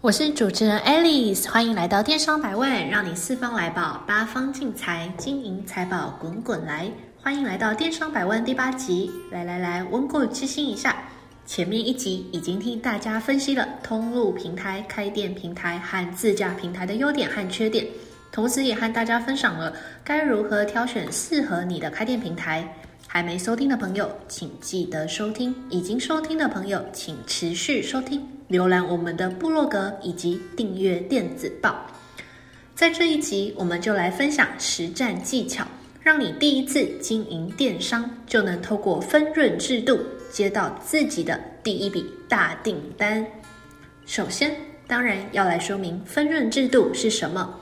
我是主持人 Alice，欢迎来到电商百问，让你四方来宝，八方进财，金银财宝滚滚来。欢迎来到电商百问第八集，来来来，温故知新一下。前面一集已经替大家分析了通路平台、开店平台和自驾平台的优点和缺点，同时也和大家分享了该如何挑选适合你的开店平台。还没收听的朋友，请记得收听；已经收听的朋友，请持续收听。浏览我们的部落格以及订阅电子报。在这一集，我们就来分享实战技巧，让你第一次经营电商就能透过分润制度接到自己的第一笔大订单。首先，当然要来说明分润制度是什么。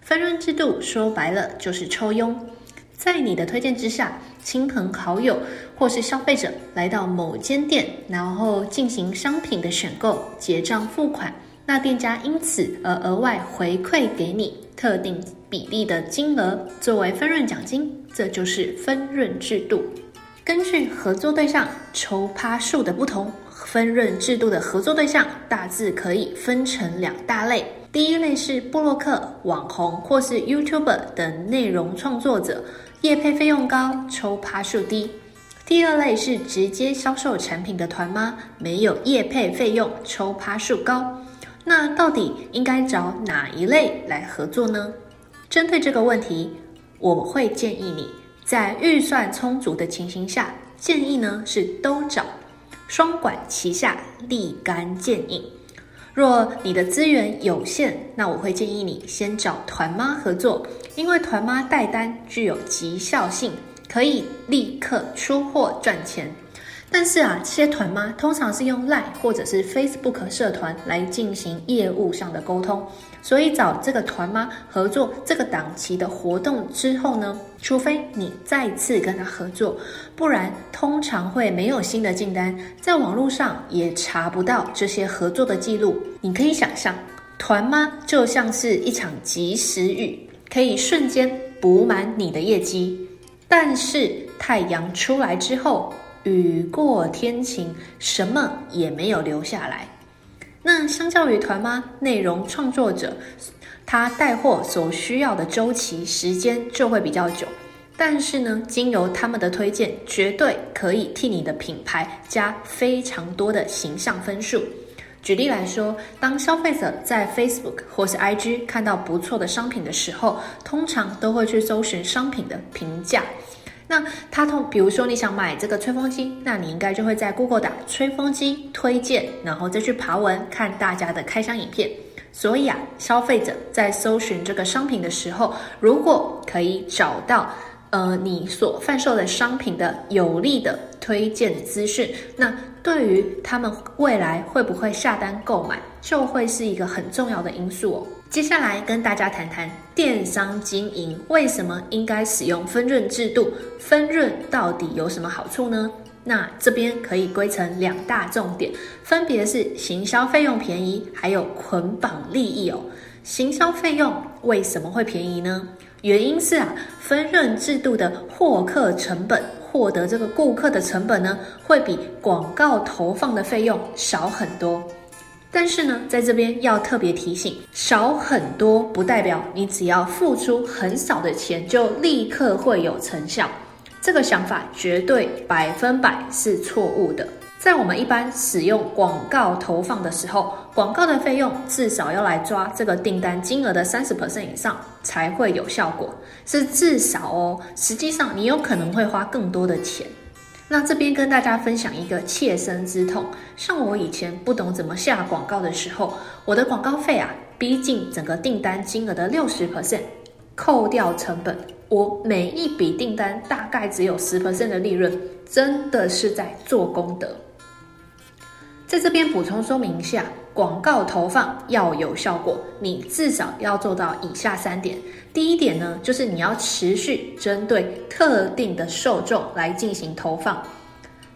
分润制度说白了就是抽佣。在你的推荐之下，亲朋好友或是消费者来到某间店，然后进行商品的选购、结账、付款，那店家因此而额外回馈给你特定比例的金额作为分润奖金，这就是分润制度。根据合作对象抽趴数的不同，分润制度的合作对象大致可以分成两大类。第一类是布洛克、网红或是 YouTuber 等内容创作者。业配费用高，抽趴数低。第二类是直接销售产品的团妈，没有业配费用，抽趴数高。那到底应该找哪一类来合作呢？针对这个问题，我会建议你在预算充足的情形下，建议呢是都找，双管齐下，立竿见影。若你的资源有限，那我会建议你先找团妈合作，因为团妈带单具有绩效性，可以立刻出货赚钱。但是啊，这些团妈通常是用 Line 或者是 Facebook 社团来进行业务上的沟通，所以找这个团妈合作这个档期的活动之后呢，除非你再次跟他合作，不然通常会没有新的订单，在网络上也查不到这些合作的记录。你可以想象，团妈就像是一场及时雨，可以瞬间补满你的业绩，但是太阳出来之后，雨过天晴，什么也没有留下来。那相较于团妈内容创作者，他带货所需要的周期时间就会比较久。但是呢，经由他们的推荐，绝对可以替你的品牌加非常多的形象分数。举例来说，当消费者在 Facebook 或是 IG 看到不错的商品的时候，通常都会去搜寻商品的评价。那他通，比如说你想买这个吹风机，那你应该就会在 Google 打吹风机推荐，然后再去爬文看大家的开箱影片。所以啊，消费者在搜寻这个商品的时候，如果可以找到呃你所贩售的商品的有利的推荐资讯，那对于他们未来会不会下单购买，就会是一个很重要的因素哦。接下来跟大家谈谈电商经营为什么应该使用分润制度，分润到底有什么好处呢？那这边可以归成两大重点，分别是行销费用便宜，还有捆绑利益哦。行销费用为什么会便宜呢？原因是啊，分润制度的获客成本，获得这个顾客的成本呢，会比广告投放的费用少很多。但是呢，在这边要特别提醒，少很多不代表你只要付出很少的钱就立刻会有成效。这个想法绝对百分百是错误的。在我们一般使用广告投放的时候，广告的费用至少要来抓这个订单金额的三十 percent 以上才会有效果，是至少哦。实际上你有可能会花更多的钱。那这边跟大家分享一个切身之痛，像我以前不懂怎么下广告的时候，我的广告费啊，逼近整个订单金额的六十 percent，扣掉成本，我每一笔订单大概只有十 percent 的利润，真的是在做功德。在这边补充说明一下，广告投放要有效果，你至少要做到以下三点。第一点呢，就是你要持续针对特定的受众来进行投放。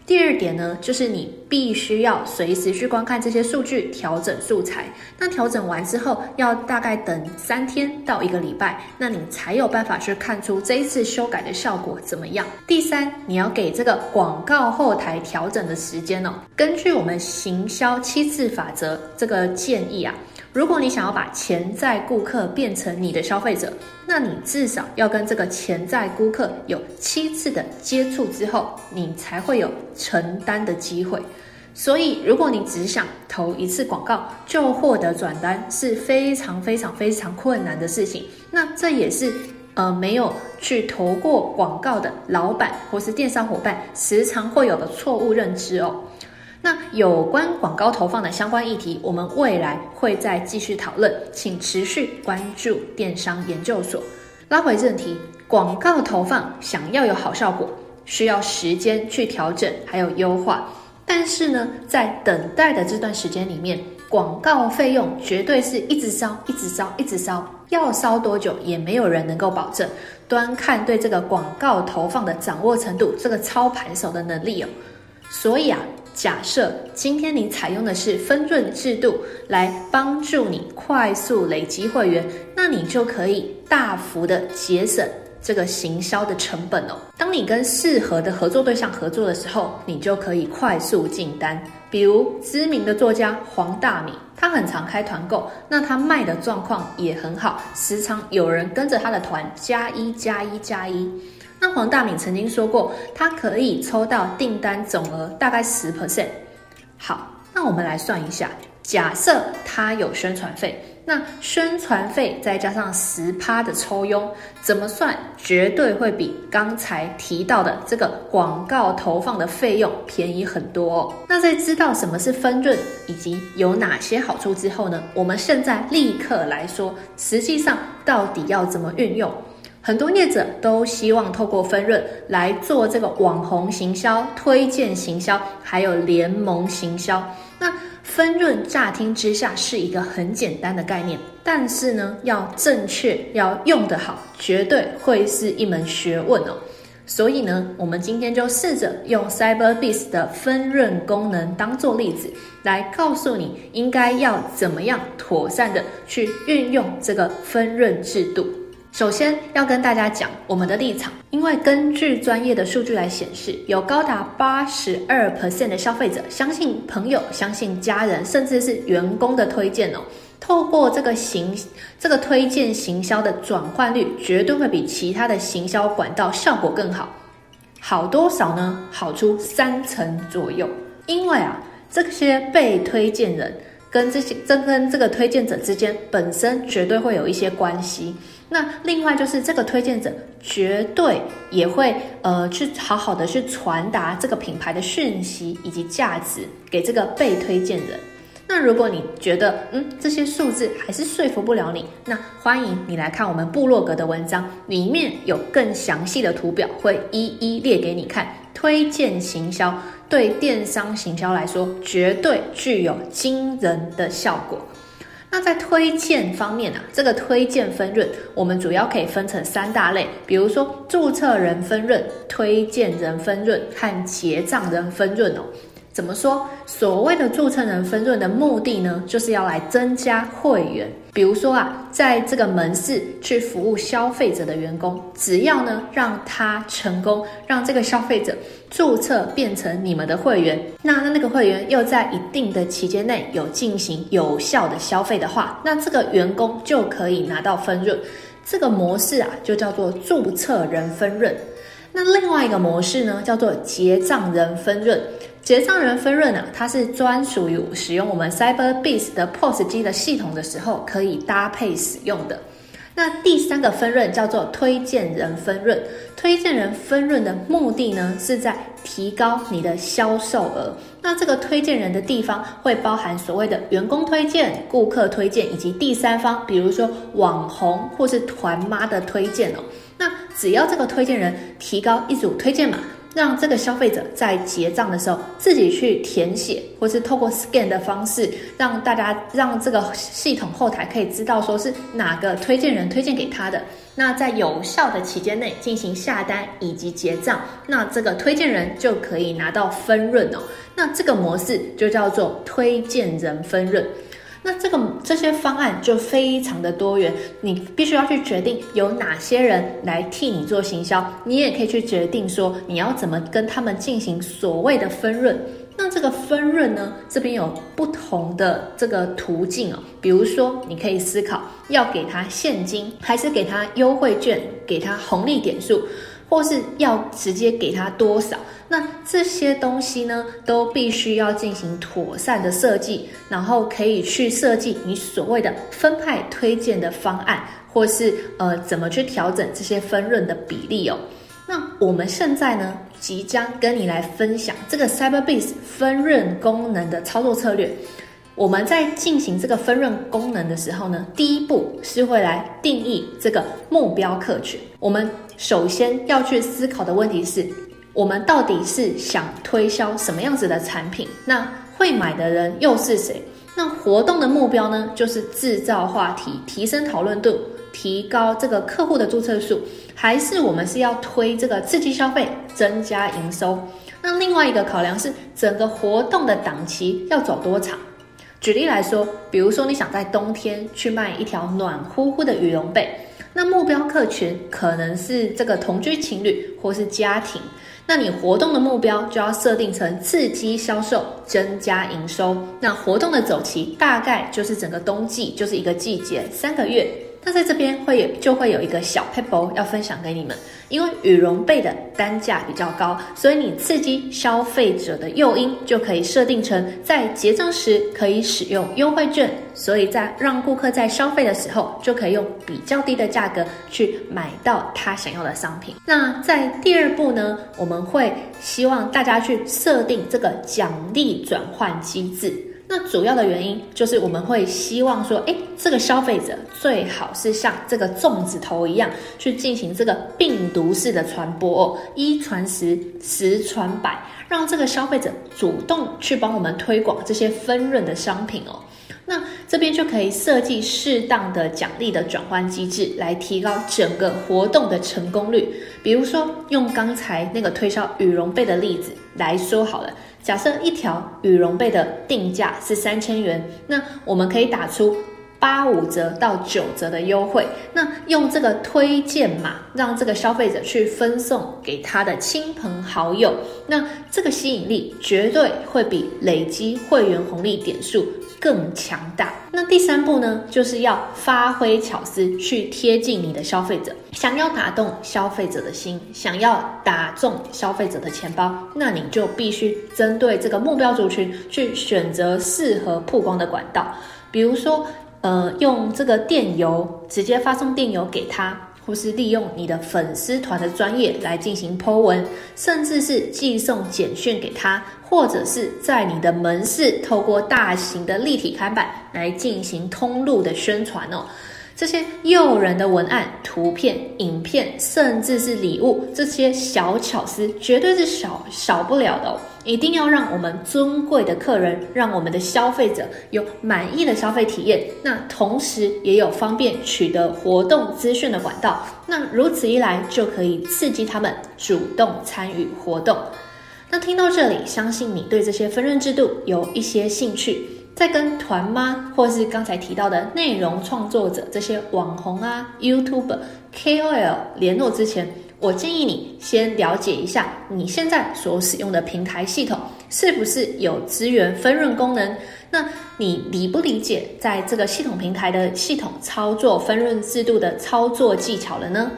第二点呢，就是你必须要随时去观看这些数据，调整素材。那调整完之后，要大概等三天到一个礼拜，那你才有办法去看出这一次修改的效果怎么样。第三，你要给这个广告后台调整的时间哦。根据我们行销七次法则这个建议啊。如果你想要把潜在顾客变成你的消费者，那你至少要跟这个潜在顾客有七次的接触之后，你才会有成单的机会。所以，如果你只想投一次广告就获得转单，是非常非常非常困难的事情。那这也是呃没有去投过广告的老板或是电商伙伴时常会有的错误认知哦。那有关广告投放的相关议题，我们未来会再继续讨论，请持续关注电商研究所。拉回正题，广告投放想要有好效果，需要时间去调整还有优化。但是呢，在等待的这段时间里面，广告费用绝对是一直烧、一直烧、一直烧，要烧多久也没有人能够保证。端看对这个广告投放的掌握程度，这个操盘手的能力哦。所以啊。假设今天你采用的是分润制度来帮助你快速累积会员，那你就可以大幅的节省这个行销的成本哦。当你跟适合的合作对象合作的时候，你就可以快速进单。比如知名的作家黄大米，他很常开团购，那他卖的状况也很好，时常有人跟着他的团加一加一加一。那黄大敏曾经说过，他可以抽到订单总额大概十 percent。好，那我们来算一下，假设他有宣传费，那宣传费再加上十趴的抽佣，怎么算绝对会比刚才提到的这个广告投放的费用便宜很多。那在知道什么是分润以及有哪些好处之后呢，我们现在立刻来说，实际上到底要怎么运用？很多业者都希望透过分润来做这个网红行销、推荐行销，还有联盟行销。那分润乍听之下是一个很简单的概念，但是呢，要正确、要用得好，绝对会是一门学问哦。所以呢，我们今天就试着用 Cyberbiz 的分润功能当做例子，来告诉你应该要怎么样妥善的去运用这个分润制度。首先要跟大家讲我们的立场，因为根据专业的数据来显示，有高达八十二 percent 的消费者相信朋友、相信家人，甚至是员工的推荐哦。透过这个行这个推荐行销的转换率，绝对会比其他的行销管道效果更好。好多少呢？好出三成左右。因为啊，这些被推荐人跟这些这跟这个推荐者之间本身绝对会有一些关系。那另外就是这个推荐者绝对也会呃去好好的去传达这个品牌的讯息以及价值给这个被推荐人。那如果你觉得嗯这些数字还是说服不了你，那欢迎你来看我们部落格的文章，里面有更详细的图表，会一一列给你看。推荐行销对电商行销来说，绝对具有惊人的效果。那在推荐方面啊，这个推荐分润，我们主要可以分成三大类，比如说注册人分润、推荐人分润和结账人分润哦。怎么说？所谓的注册人分润的目的呢，就是要来增加会员。比如说啊，在这个门市去服务消费者的员工，只要呢让他成功，让这个消费者注册变成你们的会员，那那那个会员又在一定的期间内有进行有效的消费的话，那这个员工就可以拿到分润。这个模式啊，就叫做注册人分润。那另外一个模式呢，叫做结账人分润。结账人分润啊，它是专属于使用我们 Cyberbiz 的 POS 机的系统的时候可以搭配使用的。那第三个分润叫做推荐人分润。推荐人分润的目的呢，是在提高你的销售额。那这个推荐人的地方会包含所谓的员工推荐、顾客推荐以及第三方，比如说网红或是团妈的推荐哦。那只要这个推荐人提高一组推荐码。让这个消费者在结账的时候自己去填写，或是透过 scan 的方式，让大家让这个系统后台可以知道说是哪个推荐人推荐给他的。那在有效的期间内进行下单以及结账，那这个推荐人就可以拿到分润哦。那这个模式就叫做推荐人分润。那这个这些方案就非常的多元，你必须要去决定有哪些人来替你做行销，你也可以去决定说你要怎么跟他们进行所谓的分润。那这个分润呢，这边有不同的这个途径哦，比如说你可以思考要给他现金，还是给他优惠券，给他红利点数。或是要直接给他多少？那这些东西呢，都必须要进行妥善的设计，然后可以去设计你所谓的分派推荐的方案，或是呃怎么去调整这些分润的比例哦。那我们现在呢，即将跟你来分享这个 CyberBase 分润功能的操作策略。我们在进行这个分润功能的时候呢，第一步是会来定义这个目标客群。我们首先要去思考的问题是，我们到底是想推销什么样子的产品？那会买的人又是谁？那活动的目标呢，就是制造话题、提升讨论度、提高这个客户的注册数，还是我们是要推这个刺激消费、增加营收？那另外一个考量是，整个活动的档期要走多长？举例来说，比如说你想在冬天去卖一条暖乎乎的羽绒被，那目标客群可能是这个同居情侣或是家庭，那你活动的目标就要设定成刺激销售、增加营收。那活动的走期大概就是整个冬季，就是一个季节，三个月。那在这边会有就会有一个小撇步要分享给你们，因为羽绒被的单价比较高，所以你刺激消费者的诱因就可以设定成在结账时可以使用优惠券，所以在让顾客在消费的时候就可以用比较低的价格去买到他想要的商品。那在第二步呢，我们会希望大家去设定这个奖励转换机制。那主要的原因就是我们会希望说，哎，这个消费者最好是像这个粽子头一样去进行这个病毒式的传播哦，一传十，十传百，让这个消费者主动去帮我们推广这些分润的商品哦。那这边就可以设计适当的奖励的转换机制，来提高整个活动的成功率。比如说，用刚才那个推销羽绒被的例子来说好了。假设一条羽绒被的定价是三千元，那我们可以打出八五折到九折的优惠，那用这个推荐码让这个消费者去分送给他的亲朋好友，那这个吸引力绝对会比累积会员红利点数更强大。那第三步呢，就是要发挥巧思，去贴近你的消费者。想要打动消费者的心，想要打中消费者的钱包，那你就必须针对这个目标族群去选择适合曝光的管道。比如说，呃，用这个电邮直接发送电邮给他。或是利用你的粉丝团的专业来进行 po 文，甚至是寄送简讯给他，或者是在你的门市透过大型的立体看板来进行通路的宣传哦。这些诱人的文案、图片、影片，甚至是礼物，这些小巧思绝对是少少不了的哦。一定要让我们尊贵的客人，让我们的消费者有满意的消费体验。那同时也有方便取得活动资讯的管道。那如此一来，就可以刺激他们主动参与活动。那听到这里，相信你对这些分润制度有一些兴趣。在跟团妈，或是刚才提到的内容创作者这些网红啊、YouTube、KOL 联络之前，我建议你先了解一下你现在所使用的平台系统是不是有资源分润功能。那你理不理解在这个系统平台的系统操作分润制度的操作技巧了呢？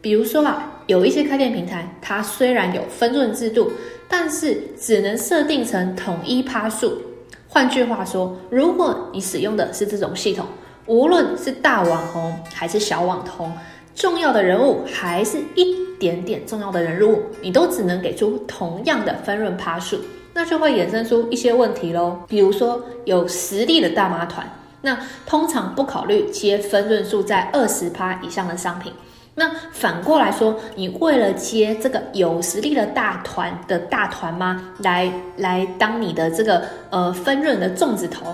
比如说啊，有一些开店平台，它虽然有分润制度，但是只能设定成统一趴数。换句话说，如果你使用的是这种系统，无论是大网红还是小网红，重要的人物还是一点点重要的人物，你都只能给出同样的分润趴数，那就会衍生出一些问题喽。比如说有实力的大妈团，那通常不考虑接分润数在二十趴以上的商品。那反过来说，你为了接这个有实力的大团的大团吗？来来当你的这个呃分润的粽子头？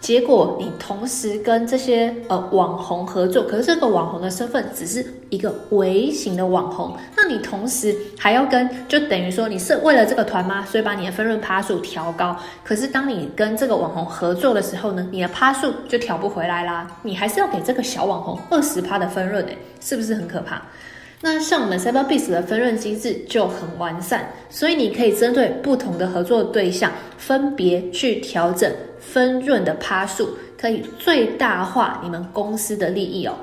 结果你同时跟这些呃网红合作，可是这个网红的身份只是一个微型的网红，那你同时还要跟，就等于说你是为了这个团吗？所以把你的分润趴数调高。可是当你跟这个网红合作的时候呢，你的趴数就调不回来啦，你还是要给这个小网红二十趴的分润诶，是不是很可怕？那像我们 Cyberbiz 的分润机制就很完善，所以你可以针对不同的合作对象，分别去调整分润的趴数，可以最大化你们公司的利益哦。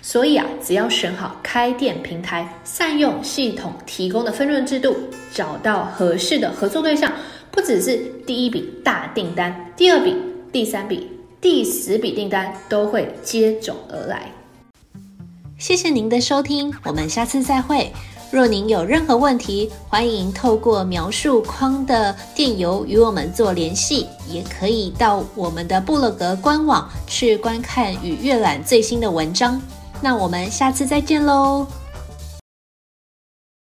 所以啊，只要选好开店平台，善用系统提供的分润制度，找到合适的合作对象，不只是第一笔大订单，第二笔、第三笔、第十笔订单都会接踵而来。谢谢您的收听，我们下次再会。若您有任何问题，欢迎透过描述框的电邮与我们做联系，也可以到我们的布洛格官网去观看与阅览最新的文章。那我们下次再见喽。